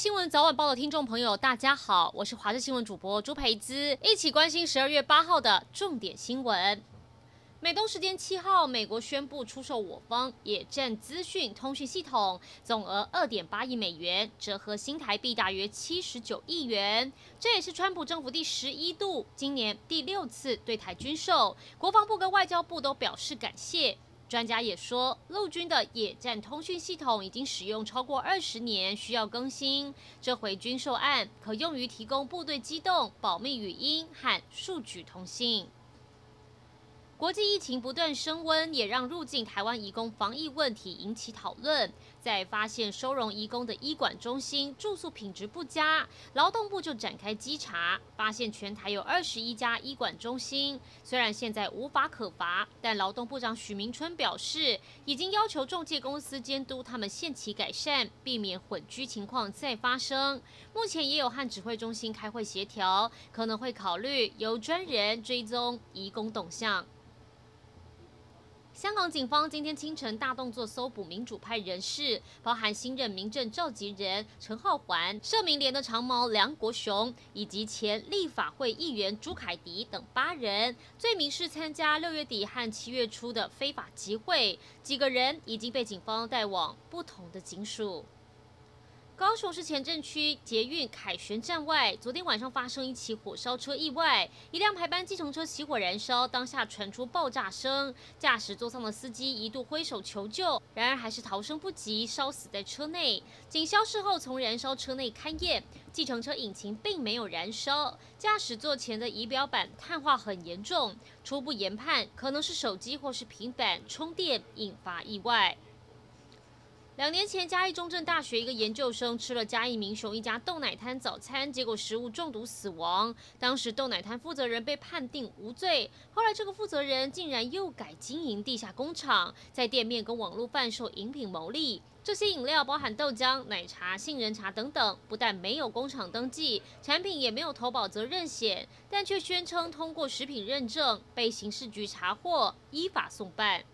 新闻早晚报的听众朋友，大家好，我是华视新闻主播朱培姿，一起关心十二月八号的重点新闻。美东时间七号，美国宣布出售我方野战资讯通讯系统，总额二点八亿美元，折合新台币大约七十九亿元。这也是川普政府第十一度，今年第六次对台军售。国防部跟外交部都表示感谢。专家也说，陆军的野战通讯系统已经使用超过二十年，需要更新。这回军售案可用于提供部队机动、保密语音和数据通信。国际疫情不断升温，也让入境台湾移工防疫问题引起讨论。在发现收容移工的医管中心住宿品质不佳，劳动部就展开稽查，发现全台有二十一家医管中心。虽然现在无法可罚，但劳动部长许明春表示，已经要求中介公司监督他们限期改善，避免混居情况再发生。目前也有和指挥中心开会协调，可能会考虑由专人追踪移工动向。香港警方今天清晨大动作搜捕民主派人士，包含新任民政召集人陈浩环、社民联的长毛梁国雄以及前立法会议员朱凯迪等八人，罪名是参加六月底和七月初的非法集会。几个人已经被警方带往不同的警署。高雄市前镇区捷运凯旋站外，昨天晚上发生一起火烧车意外，一辆排班计程车起火燃烧，当下传出爆炸声，驾驶座上的司机一度挥手求救，然而还是逃生不及，烧死在车内。警消事后从燃烧车内勘验，计程车引擎并没有燃烧，驾驶座前的仪表板碳化很严重，初步研判可能是手机或是平板充电引发意外。两年前，嘉义中正大学一个研究生吃了嘉义民雄一家豆奶摊早餐，结果食物中毒死亡。当时豆奶摊负责人被判定无罪，后来这个负责人竟然又改经营地下工厂，在店面跟网络贩售饮品牟利。这些饮料包含豆浆、奶茶、杏仁茶等等，不但没有工厂登记，产品也没有投保责任险，但却宣称通过食品认证，被刑事局查获，依法送办。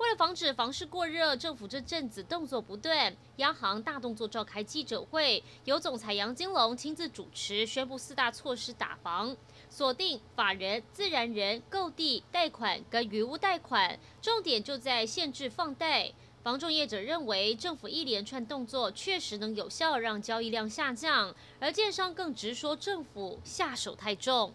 为了防止房市过热，政府这阵子动作不断，央行大动作召开记者会，由总裁杨金龙亲自主持，宣布四大措施打房：锁定法人、自然人购地贷款跟余屋贷款，重点就在限制放贷。房仲业者认为，政府一连串动作确实能有效让交易量下降，而建商更直说政府下手太重。